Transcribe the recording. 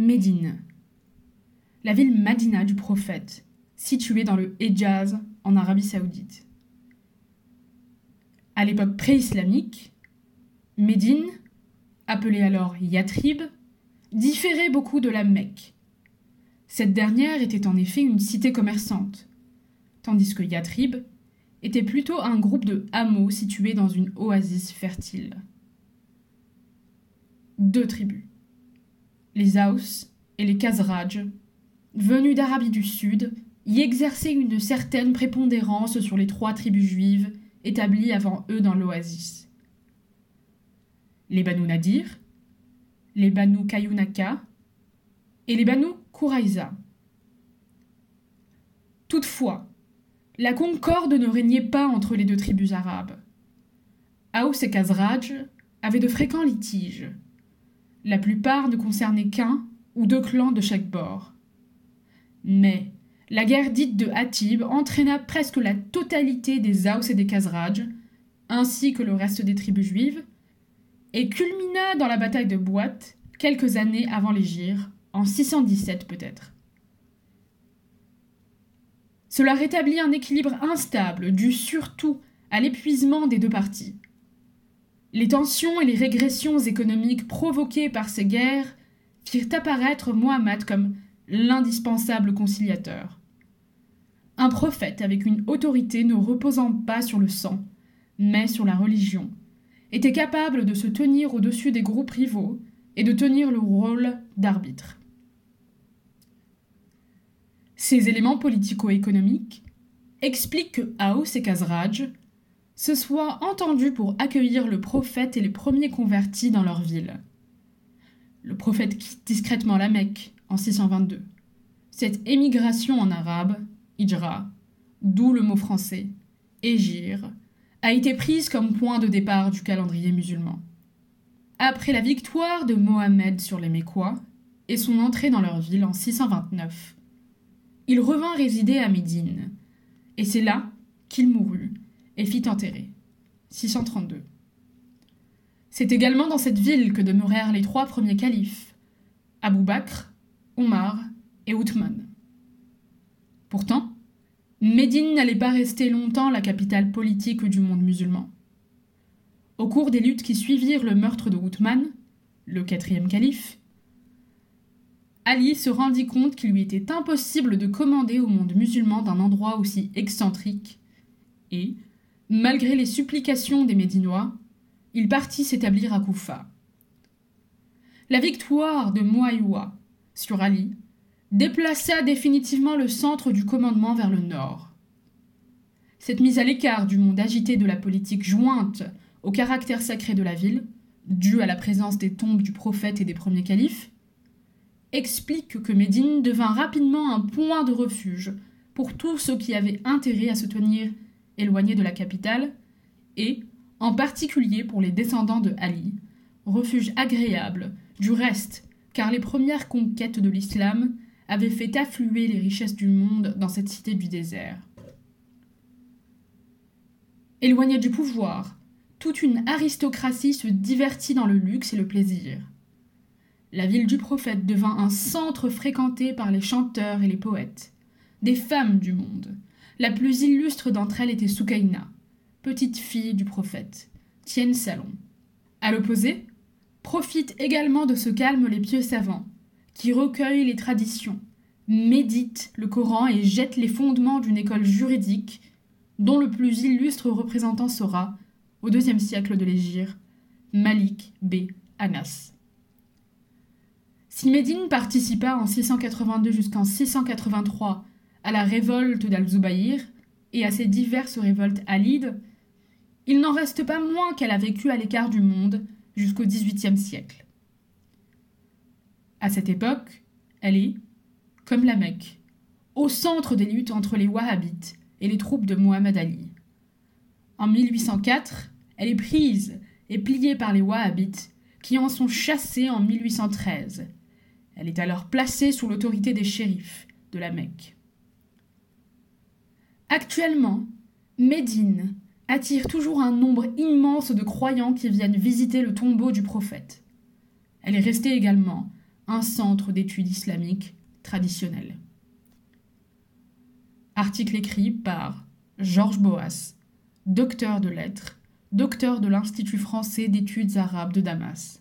Médine, la ville Madina du prophète, située dans le Hejaz en Arabie saoudite. À l'époque pré-islamique, Médine, appelée alors Yatrib, différait beaucoup de la Mecque. Cette dernière était en effet une cité commerçante, tandis que Yatrib était plutôt un groupe de hameaux situés dans une oasis fertile. Deux tribus, les Aus et les Khazraj, venus d'Arabie du Sud, y exerçaient une certaine prépondérance sur les trois tribus juives établies avant eux dans l'oasis. Les Banu Nadir, les Banu Kayunaka et les Banu Kouraïza. Toutefois, la concorde ne régnait pas entre les deux tribus arabes. Aous et Khazraj avaient de fréquents litiges. La plupart ne concernaient qu'un ou deux clans de chaque bord. Mais la guerre dite de Hatib entraîna presque la totalité des Aous et des Khazraj, ainsi que le reste des tribus juives, et culmina dans la bataille de Boîte quelques années avant l'Égir, en 617 peut-être. Cela rétablit un équilibre instable dû surtout à l'épuisement des deux parties. Les tensions et les régressions économiques provoquées par ces guerres firent apparaître Mohammed comme l'indispensable conciliateur. Un prophète avec une autorité ne reposant pas sur le sang, mais sur la religion, était capable de se tenir au-dessus des groupes rivaux et de tenir le rôle d'arbitre. Ces éléments politico-économiques expliquent que Aous et Khazraj se soient entendus pour accueillir le prophète et les premiers convertis dans leur ville. Le prophète quitte discrètement la Mecque en 622. Cette émigration en arabe, hijra, d'où le mot français, égir, a été prise comme point de départ du calendrier musulman. Après la victoire de Mohammed sur les Mécois et son entrée dans leur ville en 629, il revint résider à Médine, et c'est là qu'il mourut et fit enterrer. 632. C'est également dans cette ville que demeurèrent les trois premiers califes, Abou Bakr, Omar et Othman. Pourtant, Médine n'allait pas rester longtemps la capitale politique du monde musulman. Au cours des luttes qui suivirent le meurtre de Othman, le quatrième calife, Ali se rendit compte qu'il lui était impossible de commander au monde musulman d'un endroit aussi excentrique, et, malgré les supplications des Médinois, il partit s'établir à Koufa. La victoire de Muaïwa sur Ali déplaça définitivement le centre du commandement vers le nord. Cette mise à l'écart du monde agité de la politique jointe au caractère sacré de la ville, due à la présence des tombes du prophète et des premiers califes, explique que Médine devint rapidement un point de refuge pour tous ceux qui avaient intérêt à se tenir éloignés de la capitale, et, en particulier pour les descendants de Ali, refuge agréable, du reste, car les premières conquêtes de l'islam avait fait affluer les richesses du monde dans cette cité du désert. Éloignée du pouvoir, toute une aristocratie se divertit dans le luxe et le plaisir. La ville du prophète devint un centre fréquenté par les chanteurs et les poètes, des femmes du monde. La plus illustre d'entre elles était Soukaina, petite fille du prophète, tienne salon. À l'opposé, profitent également de ce calme les pieux savants, qui recueille les traditions, médite le Coran et jette les fondements d'une école juridique dont le plus illustre représentant sera, au deuxième siècle de l'Égir, Malik B. Anas. Si Médine participa en 682 jusqu'en 683 à la révolte d'Al-Zubayr et à ses diverses révoltes alides, il n'en reste pas moins qu'elle a vécu à l'écart du monde jusqu'au XVIIIe siècle. À cette époque, elle est, comme la Mecque, au centre des luttes entre les Wahhabites et les troupes de Mohammed Ali. En 1804, elle est prise et pliée par les Wahhabites qui en sont chassés en 1813. Elle est alors placée sous l'autorité des shérifs de la Mecque. Actuellement, Médine attire toujours un nombre immense de croyants qui viennent visiter le tombeau du prophète. Elle est restée également un centre d'études islamiques traditionnelles. Article écrit par Georges Boas, docteur de lettres, docteur de l'Institut français d'études arabes de Damas.